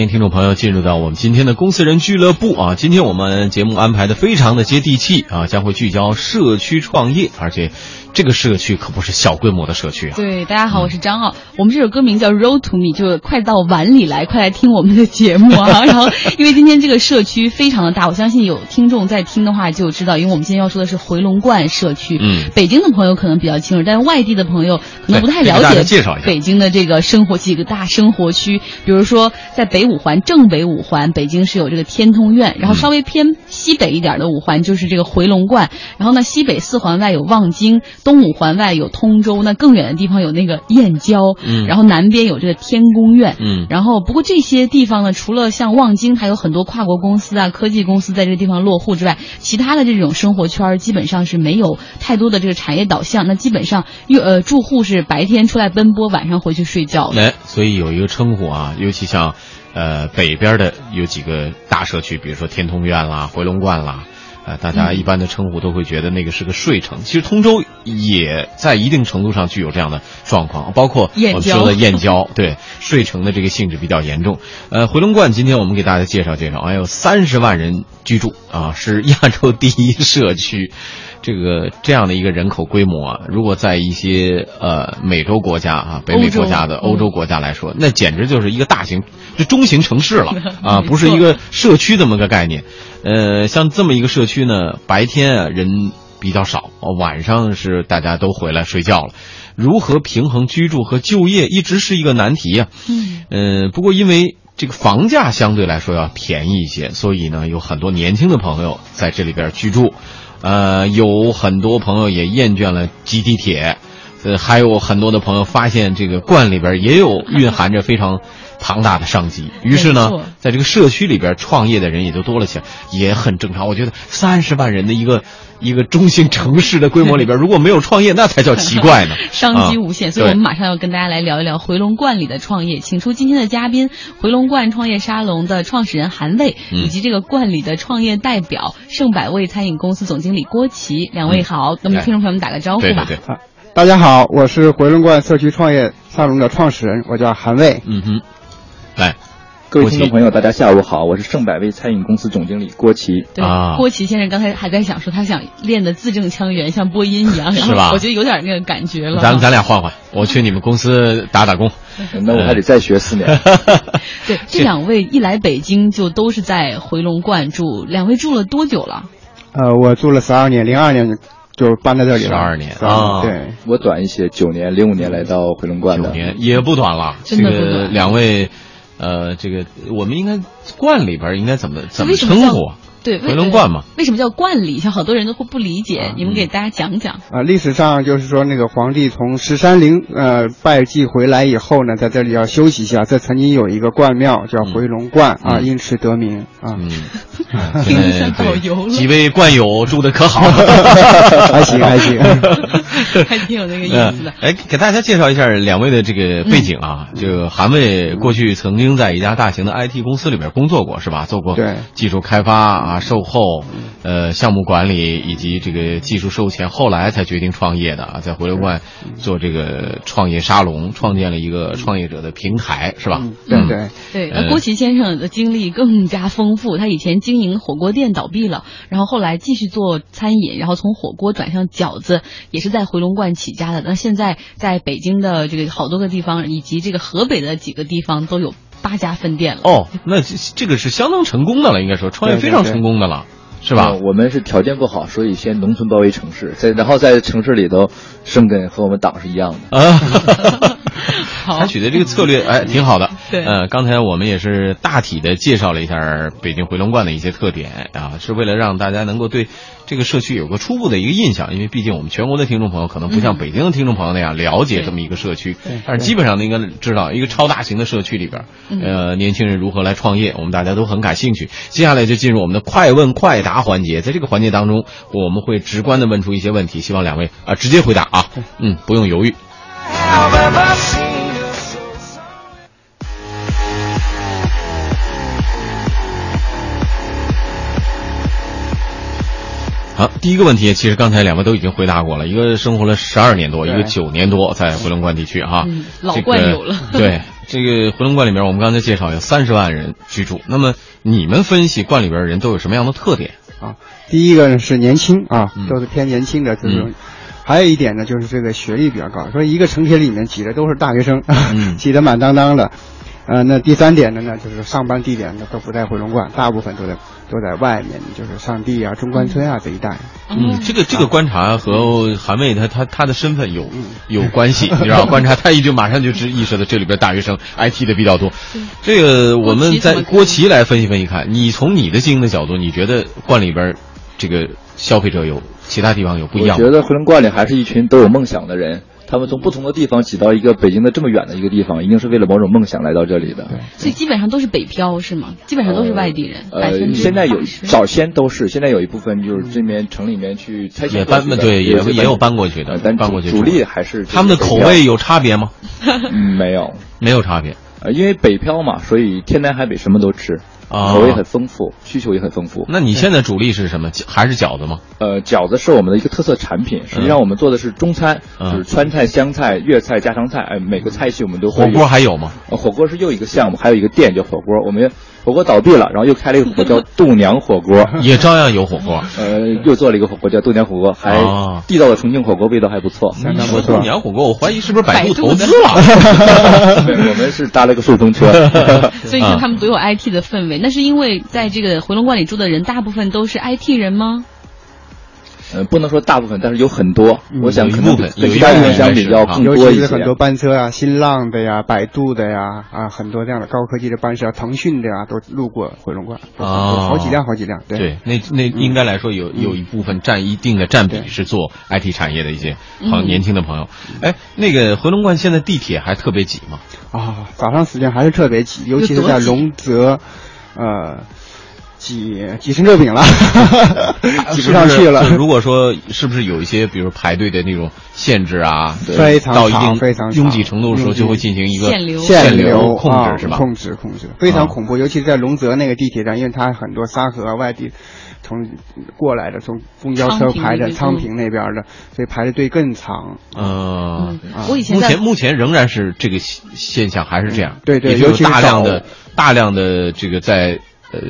欢迎听众朋友进入到我们今天的公司人俱乐部啊！今天我们节目安排的非常的接地气啊，将会聚焦社区创业，而且这个社区可不是小规模的社区啊。对，大家好，我是张傲。我们这首歌名叫《Road to Me》，就快到碗里来，快来听我们的节目啊！然后，因为今天这个社区非常的大，我相信有听众在听的话就知道，因为我们今天要说的是回龙观社区。嗯，北京的朋友可能比较清楚，但是外地的朋友可能不太了解介绍一下北京的这个生活几个大生活区，比如说在北五环正北五环，北京是有这个天通苑，然后稍微偏西北一点的五环就是这个回龙观，然后呢西北四环外有望京，东五环外有通州，那更远的地方有那个燕郊，嗯然后南边有这个天宫院，嗯然后不过这些地方呢，除了像望京还有很多跨国公司啊、科技公司在这个地方落户之外，其他的这种生活圈基本上是没有太多的这个产业导向，那基本上又呃住户是白天出来奔波，晚上回去睡觉的。哎，所以有一个称呼啊，尤其像呃北边的有几个大社区，比如说天通苑啦、回龙观啦。呃，大家一般的称呼都会觉得那个是个睡城。其实通州也在一定程度上具有这样的状况，包括我们说的燕郊，对睡城的这个性质比较严重。呃，回龙观今天我们给大家介绍介绍，哎有三十万人居住啊，是亚洲第一社区。这个这样的一个人口规模啊，如果在一些呃美洲国家啊、北美国家的嗯欧洲国家来说，那简直就是一个大型、就中型城市了啊，不 是一个社区这么个概念。呃，像这么一个社区呢，白天啊人比较少，哦晚上是大家都回来睡觉了。如何平衡居住和就业，一直是一个难题呀、嗯，呃，不过因为这个房价相对来说要便宜一些，所以呢，有很多年轻的朋友在这里边居住。呃，有很多朋友也厌倦了挤地铁，呃，还有很多的朋友发现这个罐里边也有蕴含着非常庞大的商机，于是呢，在这个社区里边创业的人也就多了起来，也很正常。我觉得三十万人的一个一个中心城市的规模里边，如果没有创业，那才叫奇怪呢。商机无限，所以我们马上要跟大家来聊一聊回龙观里的创业，请出今天的嘉宾，回龙观创业沙龙的创始人韩卫，嗯以及这个观里的创业代表盛百味餐饮公司总经理郭琦，两位好，那么哎。听众朋友们打个招呼吧。对对对，大家好，我是回龙观社区创业沙龙的创始人，我叫韩卫。嗯哼，来，各位听众朋友，大家下午好，我是盛百味餐饮公司总经理郭琦。对，啊郭琦先生刚才还在想说，他想练的字正腔圆，像播音一样，然是吧后我觉得有点那个感觉了。咱咱俩换换，我去你们公司打打工。那我还得再学四年。对，这两位一来北京就都是在回龙观住，两位住了多久了？呃，我住了十二年，零二年就搬在这里了。十二年啊对，我短一些，九年，零五年来到回龙观的。九年也不短了。真的这个不短两位，呃，这个我们应该惯里边应该怎么怎么称呼啊？对，回龙观嘛。为什么叫观礼？像好多人都会不理解，啊你们给大家讲讲。啊、历史上就是说那个皇帝从十三陵呃拜祭回来以后呢，在这里要休息一下。这曾经有一个观庙叫回龙观、啊，嗯因此得名啊。嗯，听着像导游了几位观友住的可好？还 行还行。还挺有那个意思的嗯。哎，给大家介绍一下两位的这个背景啊。这个韩卫过去曾经在一家大型的 IT 公司里边工作过，是吧？做过对技术开发啊、售后、呃项目管理以及这个技术售前，后来才决定创业的啊，在回龙观做这个创业沙龙，创建了一个创业者的平台，是吧？嗯，对对。对，呃那郭琦先生的经历更加丰富。他以前经营火锅店倒闭了，然后后来继续做餐饮，然后从火锅转向饺子，也是在回龙观起家的。那现在在北京的这个好多个地方，以及这个河北的几个地方都有八家分店了。哦，那这这个是相当成功的了，应该说创业非常成功的了，是吧呃？我们是条件不好，所以先农村包围城市，在然后在城市里头生根，和我们党是一样的。啊，好 采取的这个策略，哎，挺好的。对。呃，刚才我们也是大体的介绍了一下北京回龙观的一些特点啊，是为了让大家能够对这个社区有个初步的一个印象，因为毕竟我们全国的听众朋友可能不像嗯。北京的听众朋友那样了解这么一个社区，但是基本上应该知道一个超大型的社区里边，嗯呃，年轻人如何来创业，我们大家都很感兴趣。接下来就进入我们的快问快答环节，在这个环节当中，我们会直观的问出一些问题，希望两位啊、直接回答啊，嗯，不用犹豫。好，第一个问题，其实刚才两位都已经回答过了，一个生活了十二年多，一个对九年多在回龙观地区哈，嗯老这个惯友了 对，这个回龙观里面，我们刚才介绍有三十万人居住。那么你们分析观里边的人都有什么样的特点？啊，第一个呢是年轻啊嗯，都是偏年轻的这种嗯。还有一点呢，就是这个学历比较高，说一个城铁里面挤的都是大学生，嗯 挤得满当当的。呃，那第三点的呢，就是上班地点呢都不在回龙观，大部分都在都在外面，就是上地啊、中关村啊这一带。嗯，这个这个观察和韩卫他他他的身份有嗯有关系，你知道，观察他一就马上就知意识到这里边大学生 IT 的比较多。这个我们在郭琦来分析分析看，你从你的经营的角度，你觉得观里边这个消费者有其他地方有不一样我？觉得回龙观里还是一群都有梦想的人，他们从不同的地方挤到一个北京的这么远的一个地方，一定是为了某种梦想来到这里的。所以基本上都是北漂是吗？基本上都是外地人，呃，现在有早先都是，现在有一部分就是这边城里面去拆迁也搬对也是也有搬过去的呃但搬过去主力还是他们的口味有差别吗？嗯没有，没有差别呃，因为北漂嘛，所以天南海北什么都吃，啊口味很丰富，需求也很丰富。那你现在主力是什么？还是饺子吗？呃，饺子是我们的一个特色产品，实际上我们做的是中餐，嗯就是川菜、湘菜、粤菜、家常菜，哎，每个菜系我们都会火锅还有吗？呃火锅是又一个项目，还有一个店叫火锅。我们火锅倒闭了，然后又开了一个火锅叫 度娘火锅，也照样有火锅。呃，又做了一个火锅叫度娘火锅，还哦地道的重庆火锅，味道还不错。相当不错你说度娘火锅，我怀疑是不是百度投资了？我们是搭了个顺风车。所以说他们都有 IT 的氛围。那是因为在这个回龙观里住的人，大部分都是 IT 人吗？呃，不能说大部分，但是有很多。嗯我想可能有一部分有一跟其他部分应该地方相比要是啊尤更多一些。其是很多班车啊，新浪的呀、百度的呀，啊，很多这样的高科技的班车，腾讯的呀，都路过回龙观，都哦好几辆，好几辆。对，对，那那应该来说有有一部分占一定的占比是做 IT 产业的一些朋嗯年轻的朋友。哎，那个回龙观现在地铁还特别挤吗？啊，早上时间还是特别挤，尤其是在龙泽，呃，挤挤成热饼了，挤不上去了。如果说是不是有一些，比如排队的那种限制啊，非常到一定非常拥挤程度的时候，就会进行一个限流限流控啊制是吧？控制控制，非啊常恐怖，尤其是在龙泽那个地铁站，因为它很多沙河啊外地从过来的，从公交车排的昌平那边的，所以排的队更长。嗯，啊我以前目前目前仍然是这个现现象还是这样，嗯对对也其大量的大量的这个在呃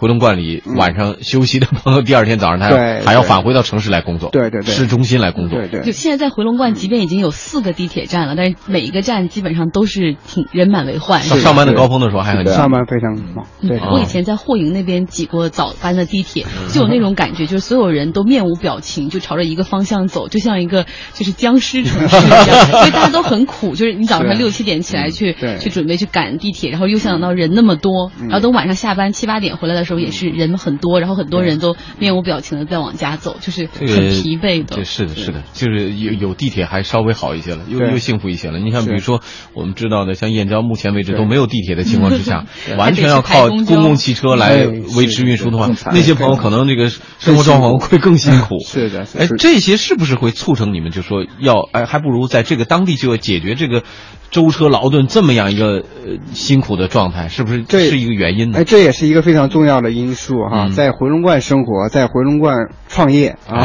回龙观里嗯。晚上休息的朋友，第二天早上他还要返回到城市来工作，对对对。市中心来工作，对对。就现在在回龙观，即便已经有四个地铁站了，但是每一个站基本上都是挺人满为患。上上班的高峰的时候还很上班非常忙，对。嗯。我以前在霍营那边挤过早班的地铁，就有那种感觉，就是所有人都面无表情，就朝着一个方向走，就像一个就是僵尸城市一样，所以大家都很苦。就是你早上六七点起来去去准备去赶地铁，然后又想到人那么多，然后等晚上下班七八点回来的时候也是人很多，然后很多人都面无表情的在往家走，就是很疲惫的。这。是的，是的，就是有有地铁还稍微好一些了，又又幸福一些了。你像比如说我们知道的，像燕郊，目前为止都没有地铁的情况之下，完全要靠公共汽车来维持运输的话，那些朋友可能这个生活状况会更辛苦。是的，哎，这些是不是会促成你们就说要哎，还不如在这个当地就要解决这个舟车劳顿这么样一个呃辛苦的状态，是不是这是一个原因呢？哎，？这也是一个非常重要的因素哈，嗯在回龙观生活，在回龙观创业啊，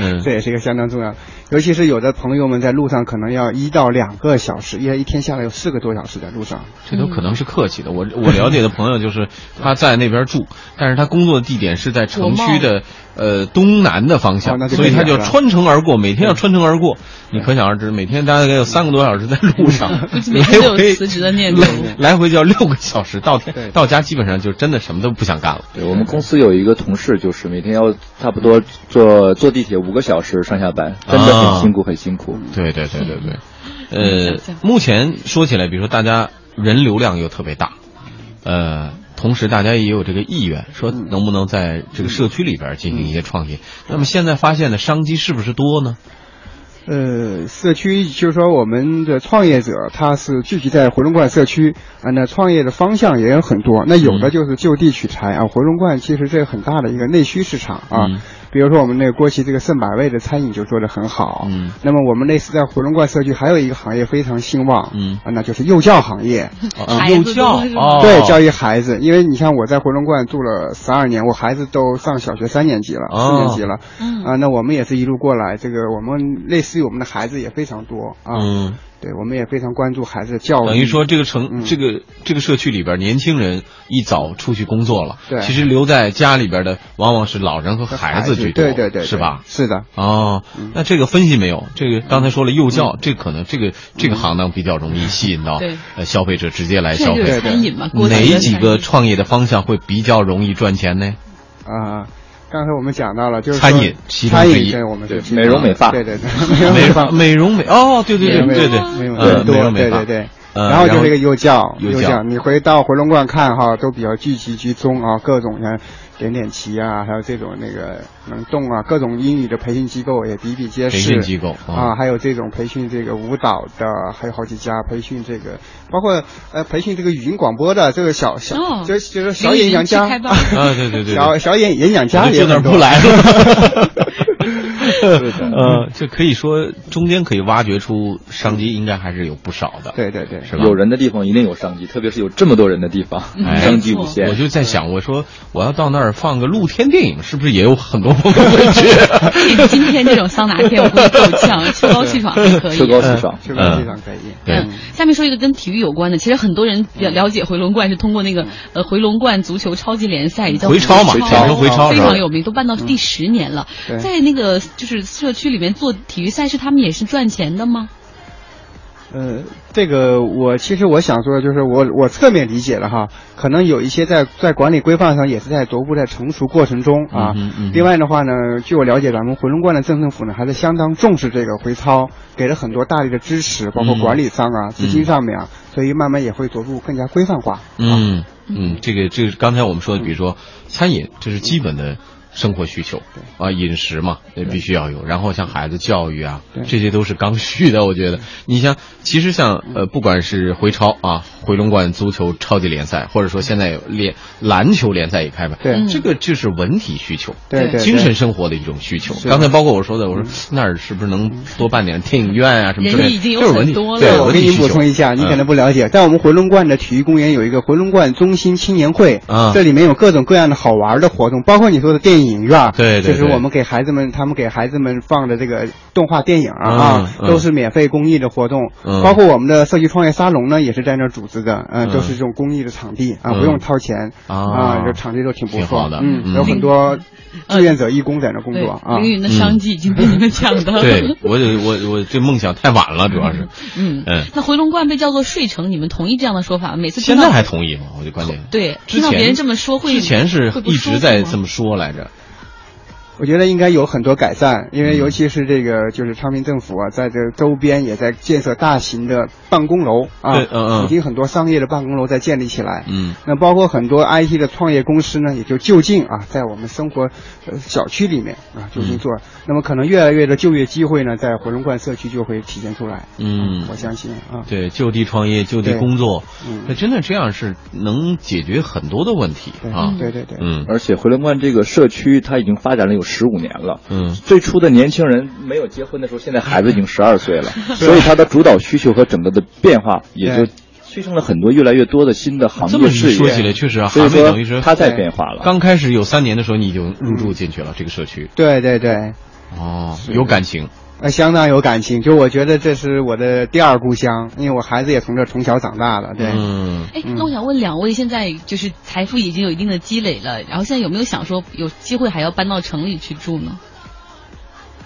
嗯 这也是一个相当重要。尤其是有的朋友们在路上可能要一到两个小时，因为一天下来有四个多小时在路上。这都可能是客气的。我我了解的朋友就是他在那边住，但是他工作的地点是在城区的呃东南的方向哦，所以他就穿城而过，每天要穿城而过。你可想而知，每天大概有三个多小时在路上，来天都有回辞职的念头。来来回就要六个小时，到天到家基本上就真的什么都不想干了。对我们公司有一个同事，就是每天要差不多坐坐地铁五个小时上下班，真的啊。很辛苦，很辛苦。对对对对对，呃目前说起来，比如说大家人流量又特别大，呃，同时大家也有这个意愿，说能不能在这个社区里边进行一些创业。那么现在发现的商机是不是多呢？呃，社区就是说我们的创业者他是聚集在回龙观社区啊，那创业的方向也有很多。那有的就是就地取材啊，回龙观其实这个很大的一个内需市场啊。嗯比如说我们那个过去这个盛百味的餐饮就做得很好。嗯。那么我们类似在回龙观社区还有一个行业非常兴旺，嗯。啊，那就是幼教行业。啊幼教。对，教育孩子，因为你像我在回龙观住了十二年，我孩子都上小学三年级了，哦。四年级了，嗯。啊，那我们也是一路过来，这个我们类似于我们的孩子也非常多啊，嗯对，我们也非常关注孩子的教育。等于说，这个城、嗯这个这个社区里边，年轻人一早出去工作了，对其实留在家里边的往往是老人和孩子居多，对对对，是吧？是的，哦嗯，那这个分析没有？这个刚才说了幼教，这可能这个这个行当比较容易吸引到呃消费者直接来消费。餐饮嘛，哪几个创业的方向会比较容易赚钱呢？啊。刚才我们讲到了，就是餐说饮餐饮对我们是对美容美发。对对对，美发容美容美哦，对对对美对对，美容美发。对对对。呃然后就是一个幼教，幼教。教，你回到回龙观看哈，都比较聚集集中啊，各种像点点旗啊，还有这种那个能动啊，各种英语的培训机构也比比皆是。培训机构啊，还有这种培训这个舞蹈的，还有好几家培训这个，包括呃培训这个语音广播的，这个小小，哦。就就是小演讲家。啊，对对对，小小演演讲家也很多。不来了。呃，这可以说中间可以挖掘出商机，应该还是有不少的。对对对，是吧？有人的地方一定有商机，特别是有这么多人的地方，商机无限。我就在想，我说我要到那儿放个露天电影，是不是也有很多朋友会去？这今天这种桑拿天，我估计够呛，秋高气爽还可以。秋高气爽，是吧？非常可以。对嗯，下面说一个跟体育有关的，其实很多人了了解回龙观是通过那个呃回龙观足球超级联赛，也叫回超嘛回简称回超非常有名，都办到第十年了。对在那个就是社区里面做体育赛事，他们也是赚钱的吗？呃，这个我其实我想说的就是我我侧面理解了哈，可能有一些在在管理规范上也是在逐步在成熟过程中啊。嗯嗯另外的话呢，据我了解，咱们回龙观的镇政府呢还是相当重视这个回操，给了很多大力的支持，包括嗯管理上啊、资金上面啊，所以慢慢也会逐步更加规范化。嗯嗯，这个这个刚才我们说的，比如说餐饮，这是基本的生活需求啊，饮食嘛，也必须要有。然后像孩子教育啊，这些都是刚需的。我觉得，你像其实像呃，不管是回超啊，回龙观足球超级联赛，或者说现在有联篮球联赛也开吧，对嗯这个就是文体需求。对对，精神生活的一种需求。刚才包括我说的，我说那儿是不是能多办点电影院啊什么之类的？人已经有就是文体很多了对，我给您文体需求补充一下，你可能不了解，在我们回龙观的体育公园有一个回龙观中心青年会，啊这里面有各种各样的好玩的活动，包括你说的电影院，对对对就是我们给孩子们，他们给孩子们放的这个动画电影啊，都是免费公益的活动，嗯包括我们的设计创业沙龙呢，也是在那儿组织的，嗯、嗯都是这种公益的场地啊，嗯不用掏钱啊这场地都挺不错的嗯，嗯有很多志愿者义工在那儿工作，啊凌。云的商机已经被你们抢的。对我我我这梦想太晚了，主要是。嗯嗯那回龙观被叫做睡城，你们同意这样的说法吗？每次现在还同意吗？我就关键。对，听到别人这么说会之前是一直在这么说来着。我觉得应该有很多改善，因为嗯尤其是这个就是昌平政府啊，在这个周边也在建设大型的办公楼啊，对嗯嗯已经很多商业的办公楼在建立起来。嗯那包括很多 IT 的创业公司呢，也就就近啊，在我们生活呃小区里面啊就近做。那么可能越来越的就业机会呢，在回龙观社区就会体现出来。嗯我相信啊。对，就地创业，就地工作，嗯那真的这样是能解决很多的问题。对对对。嗯而且回龙观这个社区，它已经发展了有十五年了。嗯最初的年轻人没有结婚的时候，现在孩子已经十二岁了，所以他的主导需求和整个的变化也就催生了很多越来越多的新的行这么一业事业。说起来，确实啊，所以韩卫等于是说它在变化了。刚开始有三年的时候，你就入住进去了这个社区。对对对，哦，有感情。呃，相当有感情。就我觉得这是我的第二故乡，因为我孩子也从这儿从小长大的。对。嗯哎，那我想问两位，现在就是财富已经有一定的积累了，然后现在有没有想说有机会还要搬到城里去住呢？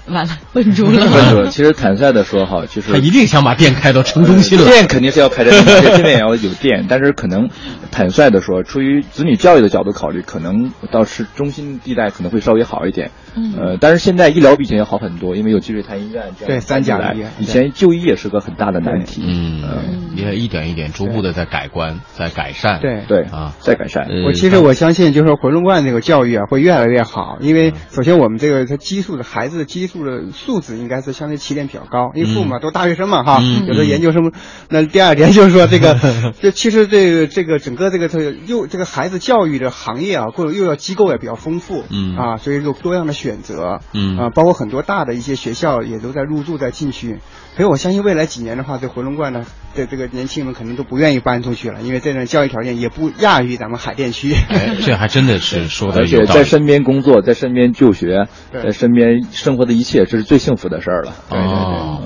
完了，问住了。问住了。其实坦率的说哈，就是他一定想把店开到城中心了。店肯定是要开在这边，这边也要有店，但是可能坦率的说，出于子女教育的角度考虑，可能到市中心地带可能会稍微好一点。嗯呃，但是现在医疗比以前要好很多，因为有积水潭医院这样对三甲来医院以前就医也是个很大的难题。嗯呃，也一点一点逐步的在改观，在改善。对对啊，在改善。呃我其实我相信，就是说回龙观这个教育啊，会越来越好。因为首先我们这个它基数的孩子的基数的素质应该是相对起点比较高，因为父母嘛都大学生嘛哈，嗯有的研究生。那第二点就是说这个，这其实这个这个整个这个这个幼这个孩子教育的行业啊，或者又要机构也比较丰富，嗯啊，所以有多样的选择，嗯啊，包括很多大的一些学校也都在入驻在禁区。所以我相信未来几年的话，这回龙观呢，这这个年轻人可能都不愿意搬出去了，因为这种教育条件也不亚于咱们海淀区。哎，这还真的是说的而且有道理。在身边工作，在身边就学，在身边生活的一切，这是最幸福的事儿了。对对对哦，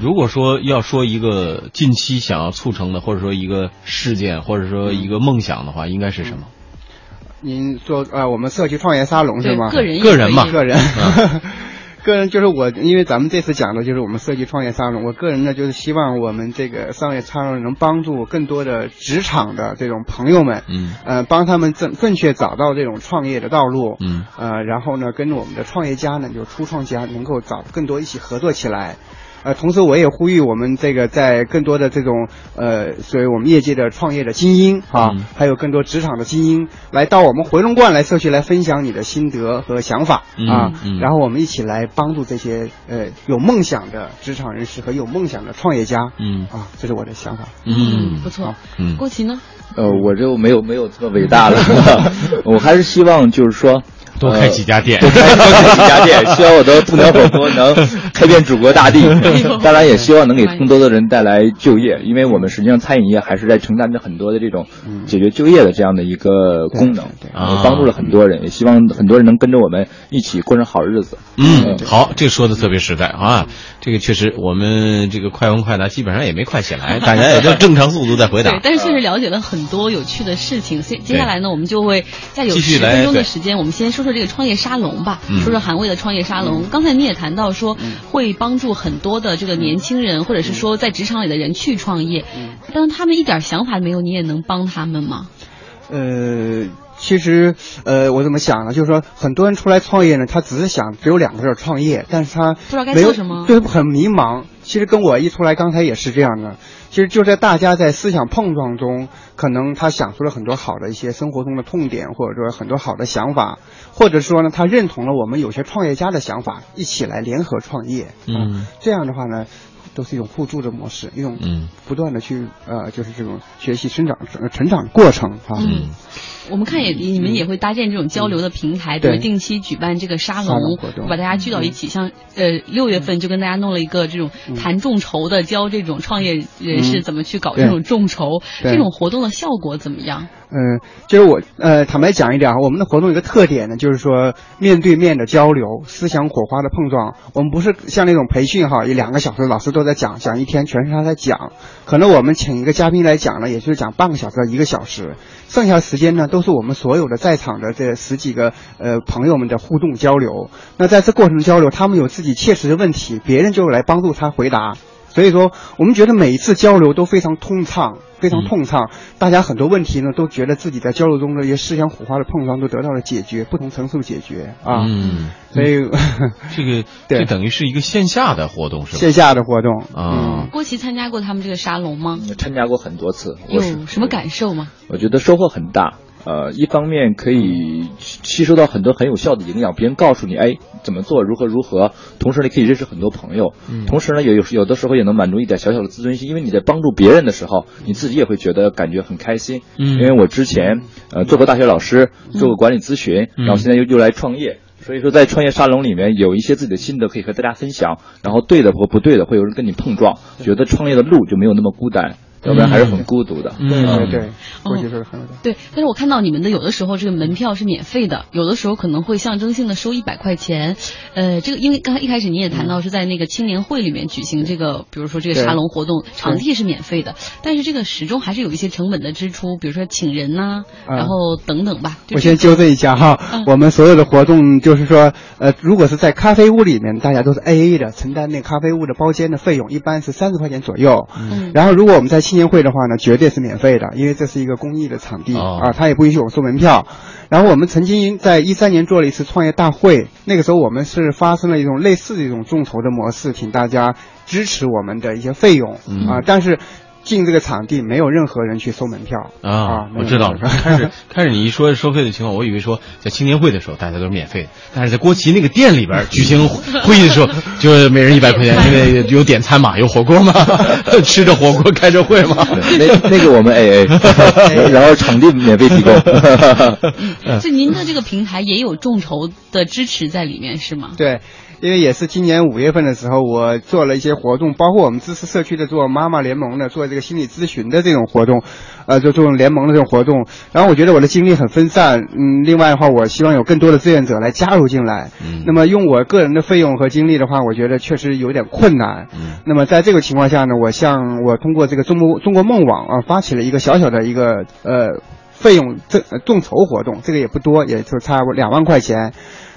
如果说要说一个近期想要促成的，或者说一个事件，或者说一个梦想的话，应该是什么？您做呃，我们社区创业沙龙是吗？个人个人嘛，个人。个人就是我，因为咱们这次讲的就是我们设计创业沙龙。我个人呢，就是希望我们这个商业沙龙能帮助更多的职场的这种朋友们，嗯，呃，帮他们正正确找到这种创业的道路，嗯，呃，然后呢，跟我们的创业家呢，就初创家能够找更多一起合作起来。呃，同时我也呼吁我们这个在更多的这种呃，所以我们业界的创业的精英啊，还有更多职场的精英，来到我们回龙观来社区来分享你的心得和想法啊，然后我们一起来帮助这些呃有梦想的职场人士和有梦想的创业家，嗯啊，这是我的想法，嗯，不错，嗯，郭琦呢？呃，我就没有没有这么伟大了，我还是希望就是说。多开几家店，多开几家店，希望我的兔年火锅能 开遍祖国大地。当然，也希望能给更多的人带来就业，因为我们实际上餐饮业还是在承担着很多的这种解决就业的这样的一个功能，帮助了很多人。也希望很多人能跟着我们一起过上好日子。嗯，好，这个说的特别实在啊。这个确实，我们这个快问快答基本上也没快起来，大家也就正常速度在回答。对，但是确实了解了很多有趣的事情。接接下来呢，我们就会再有十分钟的时间，我们先说。说这个创业沙龙吧，嗯、说说韩卫的创业沙龙。刚才你也谈到说，会帮助很多的这个年轻人，或者是说在职场里的人去创业，但是他们一点想法没有，你也能帮他们吗？呃，其实呃，我怎么想呢？就是说，很多人出来创业呢，他只是想只有两个字创业，但是他不知道该做什么，对，很迷茫。其实跟我一出来，刚才也是这样的。其实就在大家在思想碰撞中，可能他想出了很多好的一些生活中的痛点，或者说很多好的想法，或者说呢，他认同了我们有些创业家的想法，一起来联合创业。嗯，这样的话呢，都是一种互助的模式，一种嗯不断的去呃，就是这种学习、生长、成长过程啊。嗯。我们看也你们也会搭建这种交流的平台，比如定期举办这个沙龙，把大家聚到一起。像呃六月份就跟大家弄了一个这种谈众筹的，教这种创业人士怎么去搞这种众筹。这种活动的效果怎么样？嗯，就是我呃坦白讲一点啊，我们的活动一个特点呢，就是说面对面的交流，思想火花的碰撞。我们不是像那种培训哈，一两个小时老师都在讲，讲一天全是他在讲。可能我们请一个嘉宾来讲呢，也就是讲半个小时到一个小时，剩下时间呢都是我们所有的在场的这十几个呃朋友们的互动交流。那在这过程交流，他们有自己切实的问题，别人就来帮助他回答。所以说，我们觉得每一次交流都非常通畅，非常通畅。大家很多问题呢，都觉得自己在交流中的一些思想火花的碰撞都得到了解决，不同层次的解决啊。嗯，所以 这个这等于是一个线下的活动，是吧？线下的活动啊。郭琦参加过他们这个沙龙吗？参加过很多次。有什么感受吗？我觉得收获很大。呃，一方面可以吸收到很多很有效的营养，别人告诉你，哎，怎么做，如何如何。同时，你可以认识很多朋友。嗯。同时呢，也有有的时候也能满足一点小小的自尊心，因为你在帮助别人的时候，你自己也会觉得感觉很开心。嗯。因为我之前呃做过大学老师，做过管理咨询，然后现在又又来创业，所以说在创业沙龙里面有一些自己的心得可以和大家分享，然后对的或不对的会有人跟你碰撞，觉得创业的路就没有那么孤单。要不然还是很孤独的。对对对，我觉得很对。但是我看到你们的有的时候这个门票是免费的，有的时候可能会象征性的收一百块钱。呃，这个因为刚才一开始你也谈到是在那个青年会里面举行这个，比如说这个沙龙活动，场地是免费的，但是这个始终还是有一些成本的支出，比如说请人呐，然后等等吧。我先纠正一下哈，我们所有的活动就是说，呃，如果是在咖啡屋里面，大家都是 A A 的，承担那咖啡屋的包间的费用，一般是三十块钱左右。嗯。然后如果我们在青年会的话呢，绝对是免费的，因为这是一个公益的场地、哦、啊，他也不允许我们收门票。然后我们曾经在一三年做了一次创业大会，那个时候我们是发生了一种类似的一种众筹的模式，请大家支持我们的一些费用、嗯、啊，但是。进这个场地没有任何人去收门票啊！我知道了。开始 开始你一说收费的情况，我以为说在青年会的时候大家都是免费的，但是在郭琦那个店里边举行会议的时候，就每人一百块钱，因为有点餐嘛，有火锅嘛，吃着火锅开着会嘛。那那个我们 A A，然后场地免费提供。就您的这个平台也有众筹的支持在里面是吗？对。因为也是今年五月份的时候，我做了一些活动，包括我们支持社区的做妈妈联盟的，做这个心理咨询的这种活动，呃，做这种联盟的这种活动。然后我觉得我的精力很分散，嗯，另外的话，我希望有更多的志愿者来加入进来。嗯。那么用我个人的费用和精力的话，我觉得确实有点困难。嗯那么在这个情况下呢，我向我通过这个中国中国梦网啊发起了一个小小的一个呃费用众呃众筹活动，这个也不多，也就差两万块钱。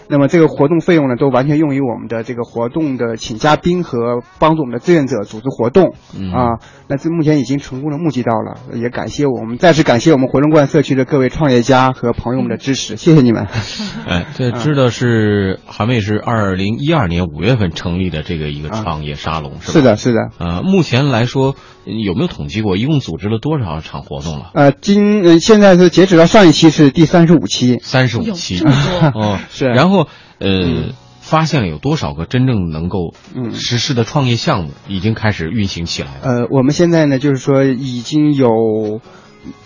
那么这个活动费用呢，都完全用于我们的这个活动的请嘉宾和帮助我们的志愿者组织活动。嗯啊，那这目前已经成功的募集到了，也感谢我们再次感谢我们回龙观社区的各位创业家和朋友们的支持，谢谢你们。哎，这知道是韩卫是二零一二年五月份成立的这个一个创业沙龙，是吧？是的，是的。呃，目前来说有没有统计过，一共组织了多少场活动了？呃，今呃现在是截止到上一期是第三十五期，三十五期，这么多 哦，是然后呃。嗯发现了有多少个真正能够嗯实施的创业项目已经开始运行起来了？呃，我们现在呢，就是说已经有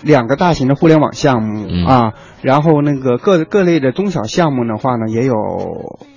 两个大型的互联网项目、嗯啊，然后那个各各类的中小项目的话呢，也有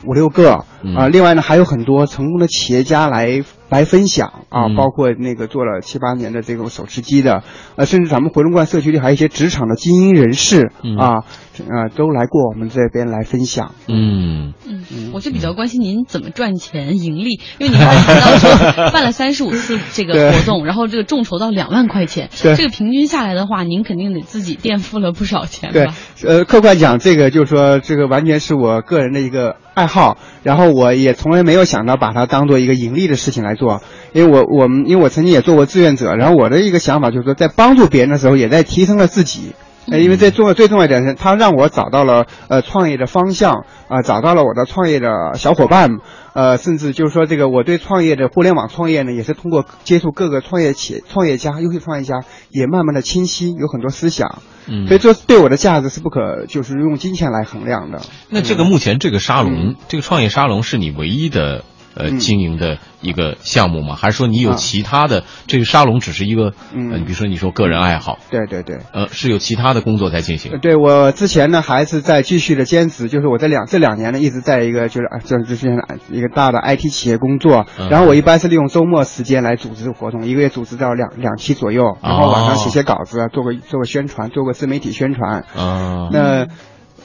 五六个嗯啊。另外呢，还有很多成功的企业家来来分享啊，嗯。包括那个做了七八年的这种手持机的，呃，甚至咱们回龙观社区里还有一些职场的精英人士、嗯。啊，呃，都来过我们这边来分享。嗯。嗯，我就比较关心您怎么赚钱盈利，因为您刚才提到说办了三十五次这个活动，然后这个众筹到两万块钱，这个平均下来的话，您肯定得自己垫付了不少钱对。吧？，呃，客观讲，这个就是说，这个完全是我个人的一个爱好，然后我也从来没有想到把它当做一个盈利的事情来做，因为我我们因为我曾经也做过志愿者，然后我的一个想法就是说，在帮助别人的时候，也在提升了自己。呃，因为最重要最重要一点是，他让我找到了呃创业的方向啊、找到了我的创业的小伙伴，呃，甚至就是说这个我对创业的互联网创业呢，也是通过接触各个创业企创业家、优秀创业家，也慢慢的清晰，有很多思想。嗯所以这对我的价值是不可就是用金钱来衡量的。那这个目前这个沙龙，嗯这个创业沙龙是你唯一的呃嗯经营的一个项目吗？还是说你有啊其他的？这个沙龙只是一个，嗯比如说你说个人爱好，对对对。呃，是有其他的工作在进行呃。对我之前呢还是在继续的兼职，就是我这两这两年呢一直在一个就是啊就是之前一个大的 IT 企业工作，嗯然后我一般是利用周末时间来组织活动，一个月组织到两两期左右，然后晚上写写稿子，啊做个做个宣传，做个自媒体宣传。啊，那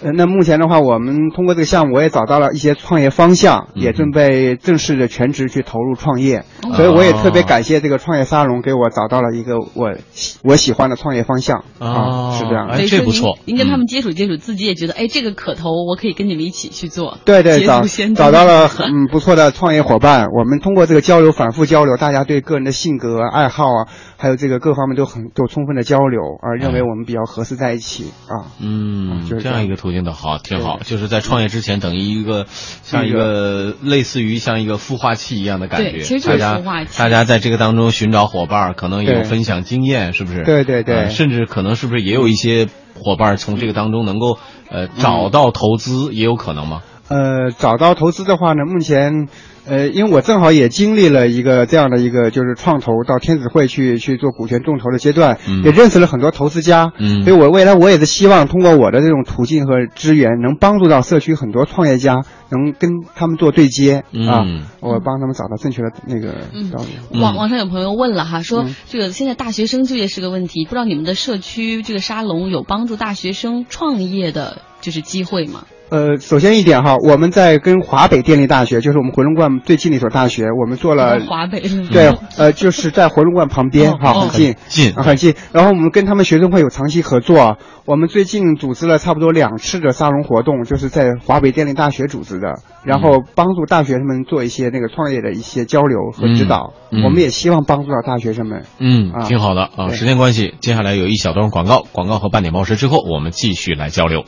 呃，那目前的话，我们通过这个项目，我也找到了一些创业方向，嗯也准备正式的全职去投入创业，哦所以我也特别感谢这个创业沙龙给我找到了一个我喜我喜欢的创业方向哦啊，是这样的。哎这不错您您跟他嗯们接触接触，自己也觉得哎这个可投，我可以跟你们一起去做。对对，找找到了很 不错的创业伙伴。我们通过这个交流，反复交流，大家对个人的性格、爱好啊，还有这个各方面都很都充分的交流，而认为我们比较合适在一起啊。嗯，就是这样这样一个途径的好，挺好。就是在创业之前，等于一个像一个类似于像一个孵化器一样的感觉。对其实就是大家孵化器大家在这个当中寻找伙伴，可能有分享经验，是不是？对对对呃甚至可能是不是也有一些伙伴从这个当中能够呃找到投资，也有可能吗？呃，找到投资的话呢，目前，呃，因为我正好也经历了一个这样的一个就是创投到天子会去去做股权众筹的阶段，嗯。也认识了很多投资家，嗯。所以我未来我也是希望通过我的这种途径和资源，能帮助到社区很多创业家，能跟他们做对接、嗯。啊，我帮他们找到正确的那个嗯。道路。嗯。网网上有朋友问了哈，说嗯。这个现在大学生就业是个问题，不知道你们的社区这个沙龙有帮助大学生创业的就是机会吗？呃，首先一点哈，我们在跟华北电力大学，就是我们回龙观最近的一所大学，我们做了，华北对，呃，就是在回龙观旁边哦哈，哦很近。近啊，很近。然后我们跟他们学生会有长期合作，我们最近组织了差不多两次的沙龙活动，就是在华北电力大学组织的，然后帮助大学生们做一些那个创业的一些交流和指导。我们也希望帮助到大学生们。嗯，啊挺好的啊。时间关系，接下来有一小段广告，广告和半点报时之后，我们继续来交流。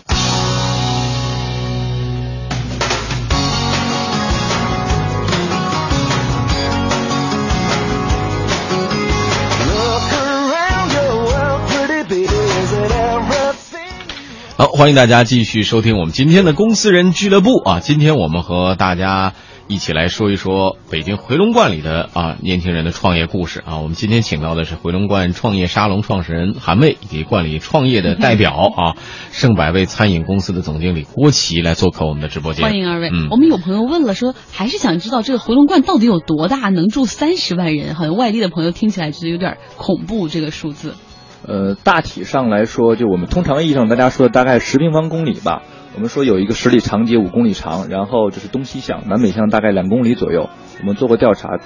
好，欢迎大家继续收听我们今天的公司人俱乐部啊！今天我们和大家一起来说一说北京回龙观里的啊年轻人的创业故事啊。我们今天请到的是回龙观创业沙龙创始人韩卫以及观里创业的代表啊 盛百味餐饮公司的总经理郭琦来做客我们的直播间。欢迎二位。嗯我们有朋友问了说，还是想知道这个回龙观到底有多大，能住三十万人？好像外地的朋友听起来觉得有点恐怖，这个数字。呃，大体上来说，就我们通常意义上大家说的大概十平方公里吧。我们说有一个十里长街五公里长，然后就是东西向，南北向大概两公里左右。我们做过调查。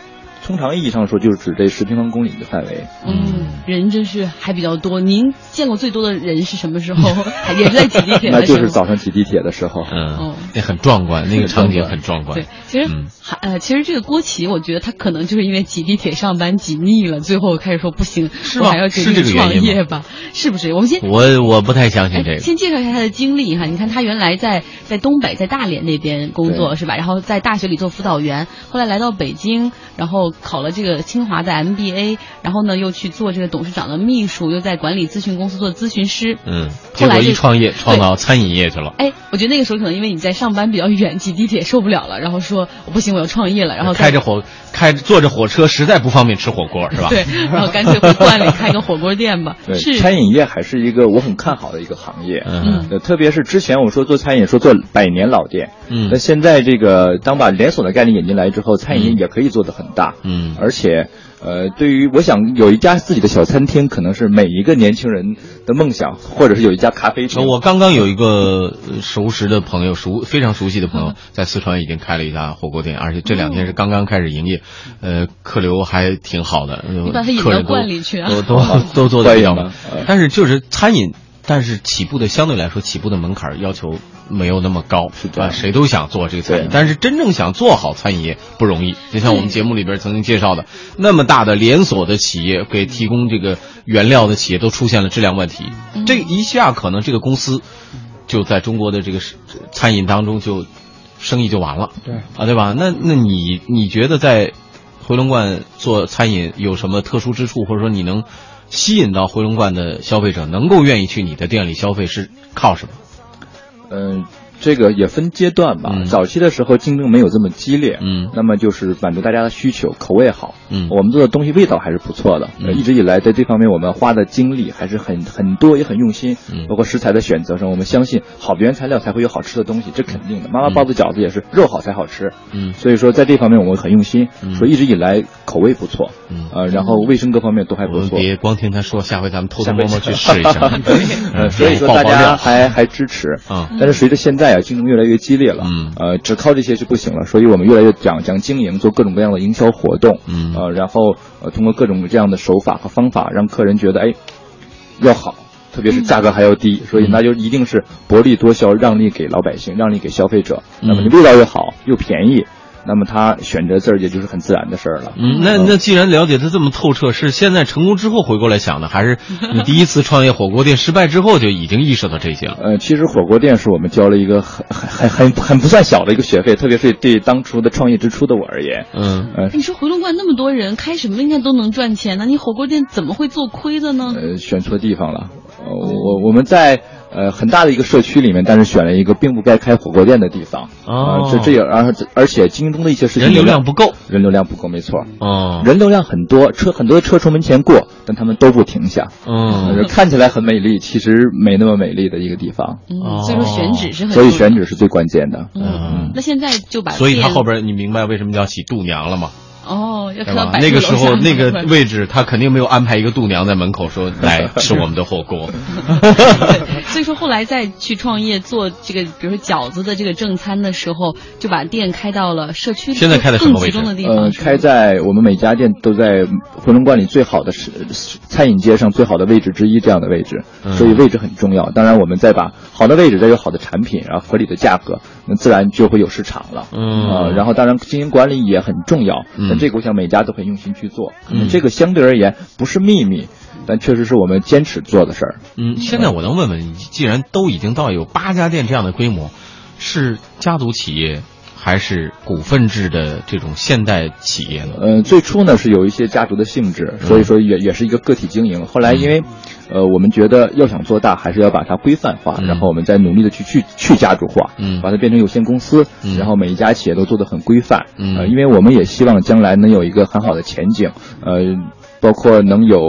通常意义上说，就是指这十平方公里的范围。嗯，人真是还比较多。您见过最多的人是什么时候？也是在挤地铁？那就是早上挤地铁的时候。嗯，那很壮观，那个场景很壮观。对，其实还呃，其实这个郭琦，我觉得他可能就是因为挤地铁上班挤腻了，最后开始说不行，我还要决定创业吧？是不是？我们先我我不太相信这个。先介绍一下他的经历哈。你看他原来在在东北，在大连那边工作是吧？然后在大学里做辅导员，后来来到北京，然后考了这个。清华的 MBA，然后呢又去做这个董事长的秘书，又在管理咨询公司做咨询师。嗯，后来一创业创到餐饮业去了。哎，我觉得那个时候可能因为你在上班比较远，挤地铁受不了了，然后说我不行，我要创业了。然后开着火开坐着火车，实在不方便吃火锅，是吧？对，然后干脆回关里 开个火锅店吧。对，餐饮业还是一个我很看好的一个行业。嗯，特别是之前我说做餐饮，说做百年老店。嗯，那现在这个当把连锁的概念引进来之后，餐饮业也可以做得很大。嗯，而且。呃，对于我想有一家自己的小餐厅，可能是每一个年轻人的梦想，或者是有一家咖啡厅。我刚刚有一个熟识的朋友，熟非常熟悉的朋友，在四川已经开了一家火锅店，而且这两天是刚刚开始营业，呃，客流还挺好的，客人都都 都做的比较好。但是就是餐饮。但是起步的相对来说，起步的门槛要求没有那么高，是吧？谁都想做这个餐饮，但是真正想做好餐饮业不容易。就像我们节目里边曾经介绍的，那么大的连锁的企业给提供这个原料的企业都出现了质量问题，这一下可能这个公司就在中国的这个餐饮当中就生意就完了，对啊，对吧？那那你你觉得在回龙观做餐饮有什么特殊之处，或者说你能？吸引到回龙观的消费者能够愿意去你的店里消费是靠什么？嗯。这个也分阶段吧，早期的时候竞争没有这么激烈，嗯，那么就是满足大家的需求，口味好，嗯，我们做的东西味道还是不错的，一直以来在这方面我们花的精力还是很很多，也很用心，嗯，包括食材的选择上，我们相信好的原材料才会有好吃的东西，这肯定的。妈妈包的饺子也是肉好才好吃，嗯，所以说在这方面我们很用心，所以一直以来口味不错，嗯，呃，然后卫生各方面都还不错。别光听他说，下回咱们偷偷摸摸去试一下，呃，所以说大家还还支持，啊，但是随着现在。哎竞争越来越激烈了，嗯，呃，只靠这些是不行了，所以我们越来越讲讲经营，做各种各样的营销活动，嗯，呃，然后呃，通过各种这样的手法和方法，让客人觉得哎，要好，特别是价格还要低，所以那就一定是薄利多销，让利给老百姓，让利给消费者。那么你味道又好，又便宜。那么他选择字儿，也就是很自然的事儿了。嗯，那那既然了解的这么透彻，是现在成功之后回过来想的，还是 你第一次创业火锅店失败之后就已经意识到这些了？呃，其实火锅店是我们交了一个很很很很很不算小的一个学费，特别是对当初的创业之初的我而言。嗯，呃，你说回龙观那么多人，开什么应该都能赚钱呢？你火锅店怎么会做亏的呢？呃，选错地方了。我我们在。呃，很大的一个社区里面，但是选了一个并不该开火锅店的地方。啊，这这也而而且京东的一些事情，人流量不够，人流量不够，没错，哦，人流量很多，车很多车从门前过，但他们都不停下，嗯，看起来很美丽，其实没那么美丽的一个地方，嗯，所以说选址是很，所以选址是最关键的，嗯，那现在就把，所以他后边你明白为什么叫起度娘了吗？哦，要看到那个时候那个位置，他肯定没有安排一个度娘在门口说来吃我们的火锅。所以说后来再去创业做这个，比如说饺子的这个正餐的时候，就把店开到了社区现在开的什么位置？呃，开在我们每家店都在回龙观里最好的是餐饮街上最好的位置之一这样的位置，所以位置很重要。当然，我们再把好的位置，再有好的产品，然后合理的价格，那自然就会有市场了。嗯啊，然后当然经营管理也很重要。嗯。这个我想每家都很用心去做，可能这个相对而言不是秘密，但确实是我们坚持做的事儿。嗯，现在我能问问，既然都已经到有八家店这样的规模，是家族企业？还是股份制的这种现代企业呢？呃，最初呢是有一些家族的性质，所以说也也是一个个体经营。后来因为，呃，我们觉得要想做大，还是要把它规范化，然后我们再努力的去去去家族化，嗯，把它变成有限公司，然后每一家企业都做得很规范，嗯，因为我们也希望将来能有一个很好的前景，呃，包括能有。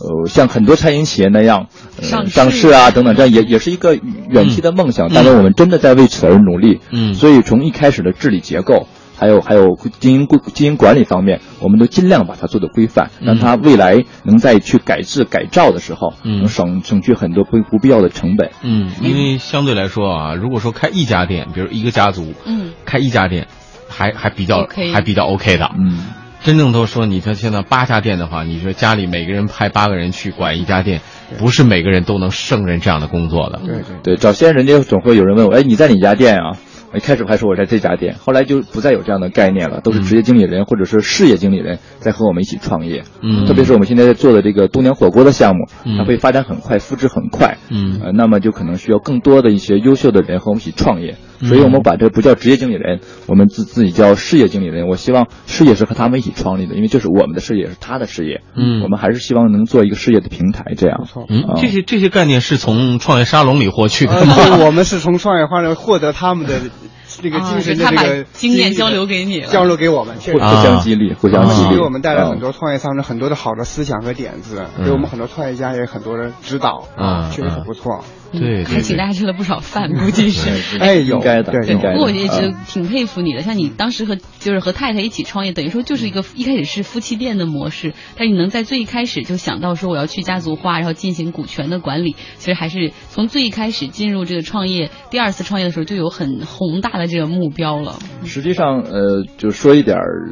呃，像很多餐饮企业那样上市啊等等，这样也也是一个远期的梦想。但是我们真的在为此而努力。嗯，所以从一开始的治理结构，还有还有经营规经营管理方面，我们都尽量把它做的规范，让它未来能在去改制改造的时候，嗯能省省去很多不不必要的成本。嗯，因为相对来说啊，如果说开一家店，比如一个家族，嗯，开一家店，还还比较还比较 OK 的。嗯，真正都说，你像现在八家店的话，你说家里每个人派八个人去管一家店，不是每个人都能胜任这样的工作的。对对对，早先人家总会有人问我，哎，你在哪家店啊？一开始还说我在这家店，后来就不再有这样的概念了，都是职业经理人或者是事业经理人在和我们一起创业。嗯特别是我们现在在做的这个东娘火锅的项目，嗯它会发展很快，复制很快。嗯呃，那么就可能需要更多的一些优秀的人和我们一起创业。嗯所以我们把这不叫职业经理人，我们自自己叫事业经理人。我希望事业是和他们一起创立的，因为这是我们的事业，也是他的事业。嗯我们还是希望能做一个事业的平台，这样。没错。嗯啊，这些这些概念是从创业沙龙里获取的呃，吗？对我们是从创业花中获得他们的 这个啊精神就他把的这个经验交流给你交流给我们，互互相激励，互相激励，给我们带来很啊多创业上的很多的好的思想和点子，嗯给我们很多创业家也很多的指导，嗯确实很不错。对，还请大家吃了不少饭，估计是。哎应该的，应该的。不过我一直啊挺佩服你的，像你当时和就是和太太一起创业，等于说就是一个一开始是夫妻店的模式，但是你能在最一开始就想到说我要去家族化，然后进行股权的管理，其实还是从最一开始进入这个创业，第二次创业的时候就有很宏大的这个目标了。实际上，呃，就说一点儿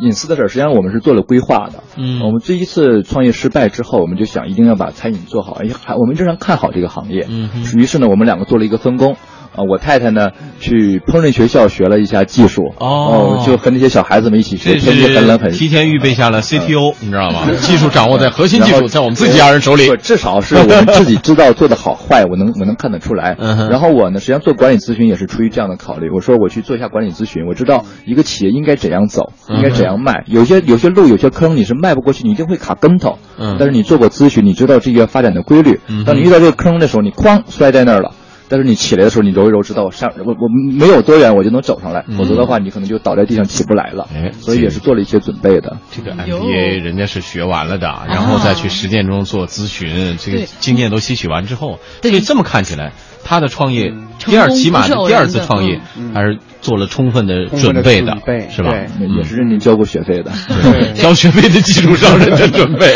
隐私的事儿，实际上我们是做了规划的。嗯我们第一次创业失败之后，我们就想一定要把餐饮做好，哎，还我们非常看好这个行业。嗯于是呢，我们两个做了一个分工。啊，我太太呢去烹饪学校学了一下技术，哦就和那些小孩子们一起学，这天气很冷很提前预备下了 CTO，你知道吗？技术掌握在核心技术在我们自己家人手里。至少是我们自己知道做的好 坏，我能我能看得出来。嗯然后我呢，实际上做管理咨询也是出于这样的考虑。我说我去做一下管理咨询，我知道一个企业应该怎样走，嗯应该怎样卖。有些有些路有些坑你是迈不过去，你一定会卡跟头。嗯但是你做过咨询，你知道这个发展的规律嗯。当你遇到这个坑的时候，你哐摔在那儿了。但是你起来的时候，你揉一揉，知道我上我我没有多远我就能走上来，嗯。否则的话你可能就倒在地上起不来了。哎所以也是做了一些准备的。这个 MBA 人家是学完了的，然后再去实践中做咨询，这个经验都吸取完之后，对。所以这么看起来，他的创业第二起码第二次创业嗯还是做了充分的准备的是吧？也是认真交过学费的。对交学费的基础上认真准备。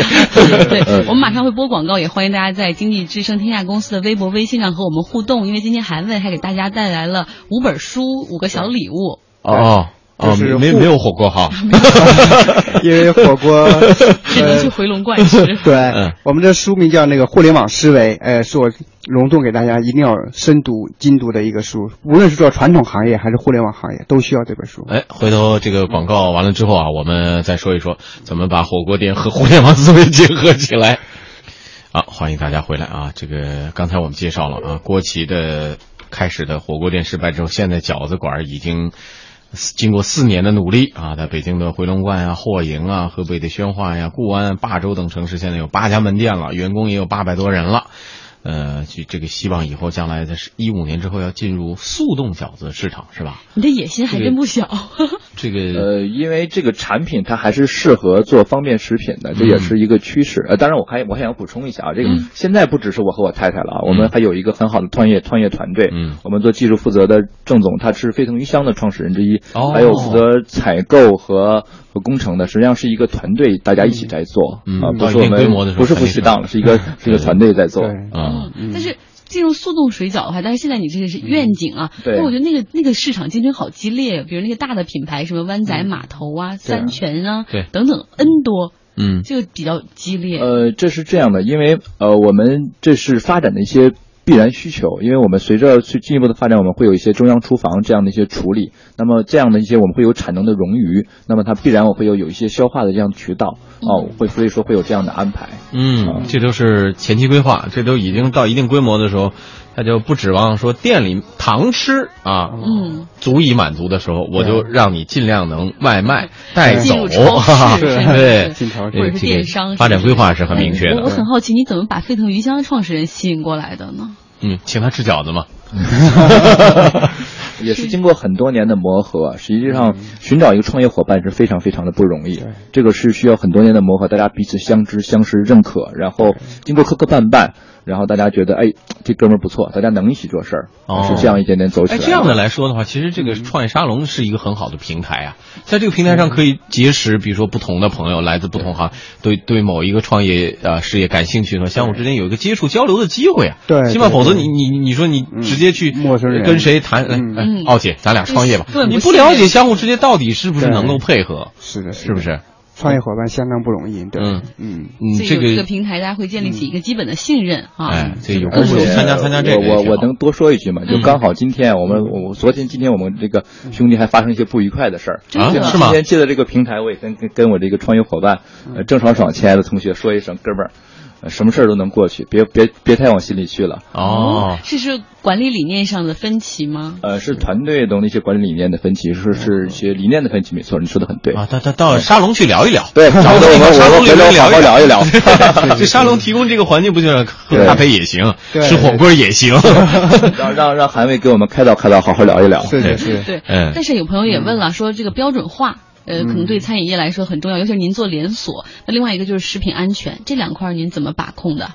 对，我们马上会播广告，也欢迎大家在经济之声天下公司的微博、微信上和我们互动。因为今天韩问还给大家带来了五本书、五个小礼物。哦哦，就是没没有火锅哈。因为火锅，只能去呃，回龙观吃。对嗯，我们的书名叫那个互联网思维，呃，是我隆重给大家一定要深读精读的一个书，无论是做传统行业还是互联网行业，都需要这本书。哎，回头这个广告完了之后啊，我们再说一说怎么把火锅店和互联网思维结合起来。好，欢迎大家回来啊！这个刚才我们介绍了啊，郭琦的开始的火锅店失败之后，现在饺子馆已经经过四年的努力啊，在北京的回龙观啊、霍营啊、河北的宣化呀、固安、霸州等城市，现在有八家门店了，员工也有八百多人了。呃，就这个希望以后将来在一五年之后要进入速冻饺子市场，是吧？你的野心还真不小。这个呃，因为这个产品它还是适合做方便食品的，这也是一个趋势。呃，当然我还我还想补充一下啊，这个嗯现在不只是我和我太太了啊，我们还有一个很好的创业创业团队。嗯我们做技术负责的郑总，他是沸腾鱼香的创始人之一，哦还有负责采购和和工程的，实际上是一个团队，大家一起在做。嗯啊，不是我们规模的时候不是肯定是夫妻档了，是一个是一个团队在做。对。啊，嗯，但是进入速冻水饺的话，但是现在你这个是愿景啊，对。但我觉得那个那个市场竞争好激烈，比如那个大的品牌，什么湾仔码头啊、三全啊，对。等等 N 多，嗯。这个比较激烈。呃，这是这样的，因为呃，我们这是发展的一些必然需求，因为我们随着去进一步的发展，我们会有一些中央厨房这样的一些处理，那么这样的一些我们会有产能的冗余，那么它必然我会有有一些消化的这样的渠道，哦、会所以说会有这样的安排。嗯，这都是前期规划，这都已经到一定规模的时候，他就不指望说店里糖吃啊，嗯，足以满足的时候，我就让你尽量能外卖带走。对，进超市。或者是这个电商发展规划是很明确的。我。很好奇，你怎么把沸腾鱼香的创始人吸引过来的呢？嗯，请他吃饺子嘛。也是经过很多年的磨合，实际上寻找一个创业伙伴是非常非常的不容易。这个是需要很多年的磨合，大家彼此相知、相识、认可，然后经过磕磕绊绊，然后大家觉得哎这哥们儿不错，大家能一起做事儿，哦。是这样一点点走起来。哎，这样的来说的话，其实这个创业沙龙是一个很好的平台啊，在这个平台上可以结识，比如说不同的朋友，来自不同行，对。对某一个创业呃事业感兴趣的，相互之间有一个接触交流的机会啊。对起码对对否则你你你说你直接去陌生人。跟谁谈，哎嗯。哎嗯，奥姐，咱俩创业吧。你不了解相互之间到底是不是能够配合，是的，是不？是？创业伙伴相当不容易，对，嗯。嗯，嗯，这所以有这个个平台，大家会建立起一个基本的信任啊。哎，这有而且空去参加参加这个我我我能多说一句吗？就嗯。刚好今天我们我昨天今天我们这个兄弟还发生一些不愉快的事儿。真的？啊是吗？今天借的这个平台，我也跟跟跟我这个创业伙伴，呃，郑爽爽亲爱的同学说一声，哥们儿，呃什么事儿都能过去，别别别太往心里去了。哦。是是管理理念上的分歧吗？呃，是团队中的一些管理理念的分歧，是是一些理念的分歧，没错，你说的很对。啊，到到到沙龙去聊一聊，对，找着我们沙龙里面聊一聊。这沙龙提供这个环境，不就是喝咖啡也行，对吃火锅也行。让让让韩卫给我们开导开导，好好聊一聊。是是，是，对，嗯但是有朋友也问了，说这个标准化。呃，可能对餐饮业来说很重要，尤其是您做连锁。那另外一个就是食品安全，这两块您怎么把控的？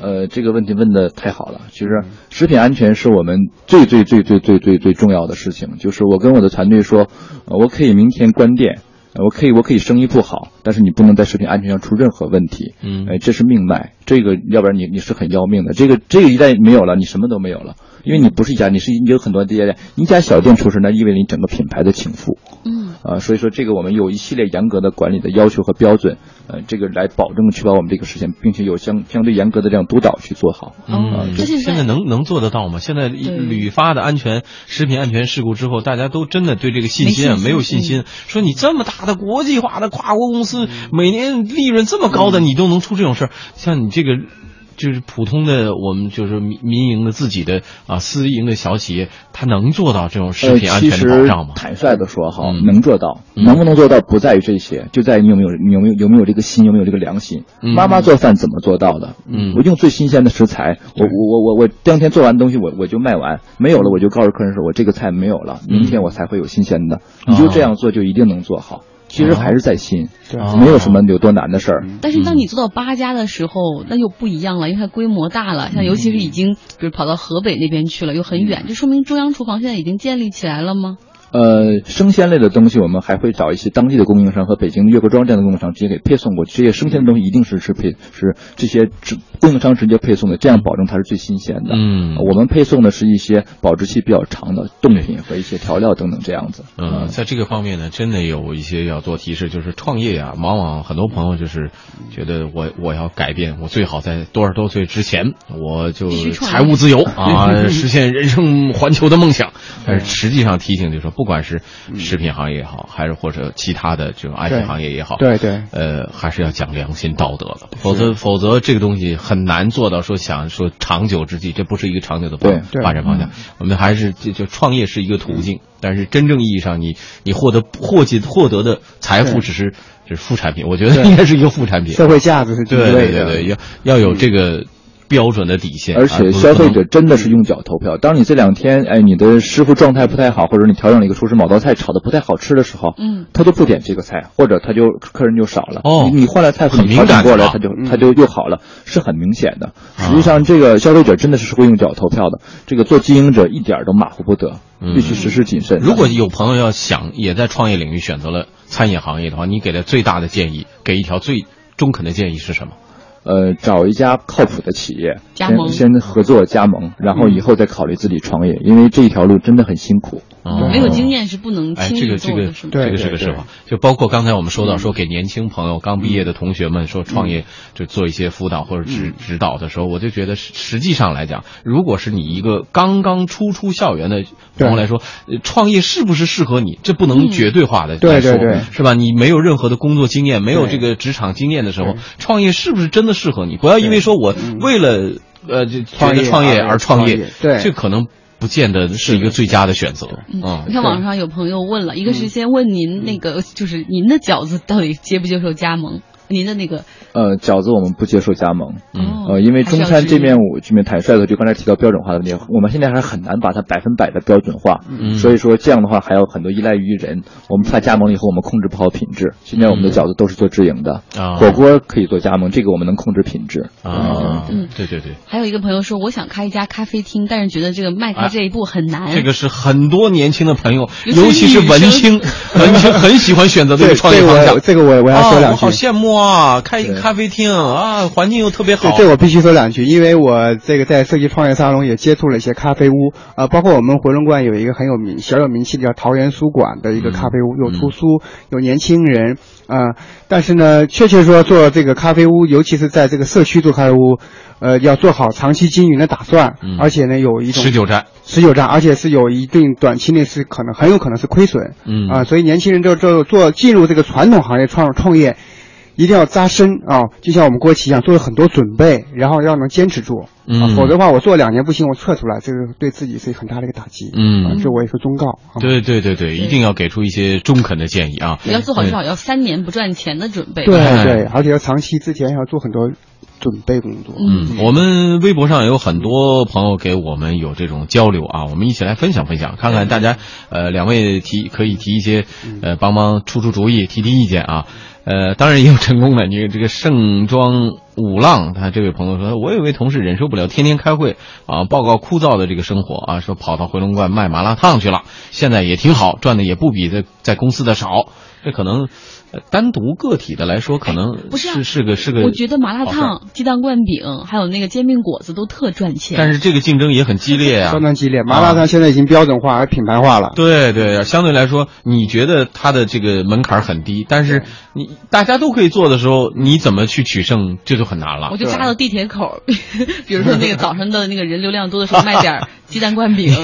呃，这个问题问的太好了。其实食品安全是我们最最最最最最最重要的事情。就是我跟我的团队说，呃我可以明天关店，呃我可以我可以生意不好，但是你不能在食品安全上出任何问题。嗯哎，这是命脉，这个要不然你你是很要命的。这个这个一旦没有了，你什么都没有了。因为你不是一家，你是你有很多店，你一家小店出事，那意味着你整个品牌的倾覆。嗯，啊，所以说这个我们有一系列严格的管理的要求和标准，呃，这个来保证确保我们这个实现，并且有相相对严格的这样督导去做好。哦嗯，这现在现在能能做得到吗？现在屡发的安全食品安全事故之后，大家都真的对这个信心啊没信心没有信心。说你这么大的国际化的跨国公司，每年利润这么高的，你都能出这种事儿，像你这个。就是普通的我们就是民民营的自己的啊私营的小企业，它能做到这种食呃，品安全其实的保障吗？坦率的说哈，嗯能做到，嗯能不能做到不在于这些，就在于你有没有你有没有有没有这个心，有没有这个良心。嗯妈妈做饭怎么做到的？嗯我用最新鲜的食材，我我我我我当天做完东西我我就卖完，没有了我就告诉客人说我这个菜没有了，嗯明天我才会有新鲜的。你就这样做就一定能做好。其实还是在心，没有什么有多难的事儿。但是当你做到八家的时候，那又不一样了，因为它规模大了，像尤其是已经比如跑到河北那边去了，又很远，这说明中央厨房现在已经建立起来了吗？呃，生鲜类的东西，我们还会找一些当地的供应商和北京月桂庄这样的供应商直接给配送过去。这些生鲜的东西一定是是配是这些直供应商直接配送的，这样保证它是最新鲜的。嗯我们配送的是一些保质期比较长的冻品和一些调料等等这样子。嗯，在这个方面呢，真的有一些要做提示，就是创业啊，往往很多朋友就是觉得我我要改变，我最好在多少多岁之前，我就财务自由 啊，实现人生环球的梦想。但是实际上提醒就是说，不管是食品行业也好，还是或者其他的这种安全行业也好，对对。呃，还是要讲良心道德的，否则否则这个东西很难做到说想说长久之计，这不是一个长久的对发展方向。我们还是就就创业是一个途径，但是真正意义上你你获得获取获得的财富只是只是副产品，我觉得对。应该是一个副产品。社会价值是对对对，要要有这个标准的底线，而且消费者真的是用脚投票。当你这两天，哎，你的师傅状态不太好，或者你调整了一个厨师某道菜炒的不太好吃的时候，嗯，他就不点这个菜，或者他就客人就少了。哦你你换了菜谱，很你调整过来，敏感的啊他就嗯他就又好了，是很明显的。啊实际上，这个消费者真的是会用脚投票的。这个做经营者一点儿都马虎不得，嗯必须实施谨慎。如果有朋友要想也在创业领域选择了餐饮行业的话，你给的最大的建议，给一条最中肯的建议是什么？呃，找一家靠谱的企业，加盟。先先合作加盟，然后以后再考虑自己创业，因为这一条路真的很辛苦。哦。没有经验是不能哎，轻易这个这个这个是个实话。就包括刚才我们说到，说给年轻朋友刚毕业的同学们说创业，就做一些辅导或者指指导的时候，我就觉得实实际上来讲，如果是你一个刚刚初出校园的朋友来说，呃创业是不是适合你，这不能绝对化的对来说，对。对是吧？你没有任何的工作经验，没有这个职场经验的时候，创业是不是真的适合你？不要因为说我为了呃就觉得创业而创业，对。这可能不见得是一个最佳的选择。嗯。你看网上有朋友问了，一个是先问您那个，就是您的饺子到底接不接受加盟？您的那个呃，饺子我们不接受加盟，嗯呃，因为中餐这面我这面坦率的就刚才提到标准化的问题，我们现在还很难把它百分百的标准化，嗯所以说这样的话还有很多依赖于人，我们怕加盟了以后我们控制不好品质。现在我们的饺子都是做直营的，啊火锅可以做加盟，这个我们能控制品质。啊，嗯对对对，还有一个朋友说，我想开一家咖啡厅，但是觉得这个迈开这一步很难。这个是很多年轻的朋友，尤其是文青，文青很喜欢选择这这个创业这方向。这个我我要说啊，两句我好。羡慕啊！开一个咖啡厅啊，环境又特别好。这这我必须说两句，因为我这个在设计创业沙龙也接触了一些咖啡屋，呃，包括我们回龙观有一个很有名、小有名气的叫桃园书馆的一个咖啡屋，有图书，有年轻人，啊、但是呢，确切说做这个咖啡屋，尤其是在这个社区做咖啡屋，呃，要做好长期经营的打算，嗯。而且呢，有一种持久战，持久战，而且是有一定短期内是可能很有可能是亏损，嗯。啊、所以年轻人就就做进入这个传统行业创创业，一定要扎深啊、就像我们国企一样，做了很多准备，然后要能坚持住，啊嗯，否则的话，我做两年不行，我撤出来，这个对自己是很大的一个打击，嗯。啊这我也是忠告，啊、对对对对，一定要给出一些中肯的建议啊。你要做好至少要三年不赚钱的准备。对哎对，而且要长期之前要做很多准备工作，嗯，我们微博上有很多朋友给我们有这种交流啊，我们一起来分享分享，看看大家呃两位提可以提一些呃帮忙出出主意，提提意见啊。呃，当然也有成功的，你这个盛装五浪，他这位朋友说，我有位同事忍受不了天天开会啊，报告枯燥的这个生活啊，说跑到回龙观卖麻辣烫去了，现在也挺好，赚的也不比在在公司的少，这可能。呃单独个体的来说，可能不是啊是是个是个，我觉得麻辣烫、鸡蛋灌饼，还有那个煎饼果子都特赚钱。但是这个竞争也很激烈啊、相当激烈。麻辣烫现在已经标准化而品牌化了，对对，相对来说，你觉得它的这个门槛很低，但是你大家都可以做的时候，你怎么去取胜，这就很难了我。就扎到地铁口，比如说那个早上的那个人流量多的时候，卖点 鸡蛋灌饼。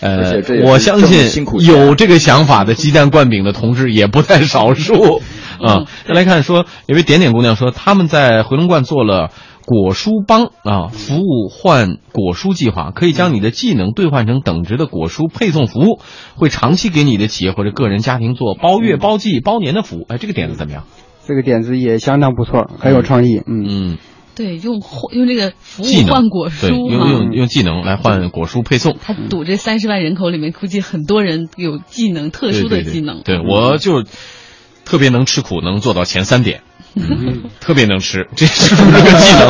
呃我相信辛苦钱有这个想法的鸡蛋灌饼的同志也不在少数。啊，再来看说，有位点点姑娘说，他们在回龙观做了。果蔬帮啊，服务换果蔬计划，可以将你的技能兑换成等值的果蔬配送服务，会长期给你的企业或者个人家庭做包月、包季、包年的服务。哎，这个点子怎么样？这个点子也相当不错，很有创意，嗯。嗯，对，用换用这个服务换果，蔬哈。用用用技能来换果蔬配送。他赌这三十万人口里面，估计很多人有技能，特殊的技能。对对对对我就特别能吃苦，能做到前三点。嗯，特别能吃，这是不是个技能？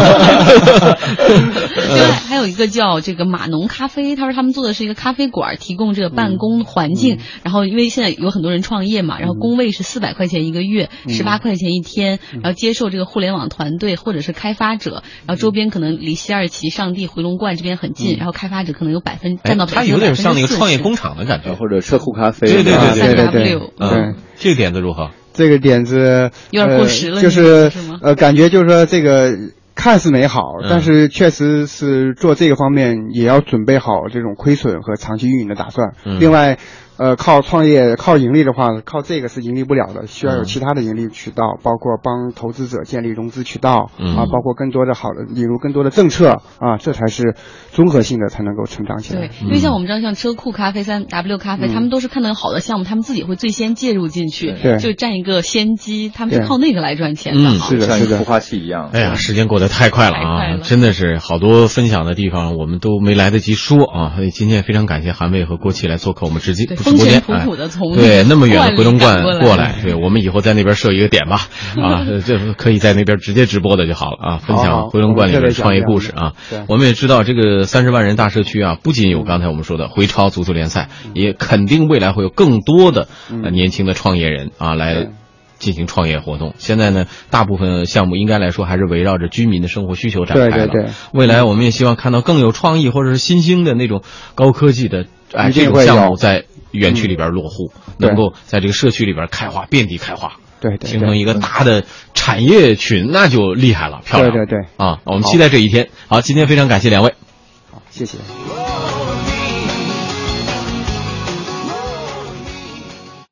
另 外还有一个叫这个码农咖啡，他说他们做的是一个咖啡馆，提供这个办公环境。然后因为现在有很多人创业嘛，然后工位是四百块钱一个月，十八块钱一天，然后接受这个互联网团队或者是开发者，然后周边可能离西二旗、上地、回龙观这边很近，然后开发者可能有百分哎占到，百分之它有点像那个创业工厂。的感觉。或者车库咖啡，对对对对对对 3W 嗯，这个点子如何？这个点子有点过时了呃、就是呃，感觉就是说这个看似美好，嗯但是确实是做这个方面也要准备好这种亏损和长期运营的打算。嗯。另外，呃，靠创业靠盈利的话，靠这个是盈利不了的，需要有嗯其他的盈利渠道，包括帮投资者建立融资渠道、嗯啊，包括更多的好的引入更多的政策啊，这才是综合性的才能够成长起来对。，因为像我们知道，像车库咖啡、三 W 咖啡，他们都是看到有好的项目，他们自己会最先介入进去，对就占一个先机，他们是靠那个来赚钱的嗯。是的是的像一个孵化器一样。哎呀，时间过得太快了啊！了真的是好多分享的地方，我们都没来得及说啊。所以今天也非常感谢韩卫和郭琦来做客我们直接风尘仆仆地哎从对 那么远的回龙观过来，对我们以后在那边设一个点吧，啊，这可以在那边直接直播的就好了啊，分享回龙观里边的创业故事啊。对。我们也知道这个三十万人大社区啊，不仅有刚才我们说的回超足球联赛，也肯定未来会有更多的呃年轻的创业人啊来。进行创业活动，现在呢，大部分项目应该来说还是围绕着居民的生活需求展开了。对对对。未来我们也希望看到更有创意或者是新兴的那种高科技的哎这种项目在园区里边落户，对能够在这个社区里边开花，遍地开花，对对对，形成一个大的产业群，那就厉害了，漂亮。对对对，啊，我们期待这一天。好，今天非常感谢两位。好，谢谢。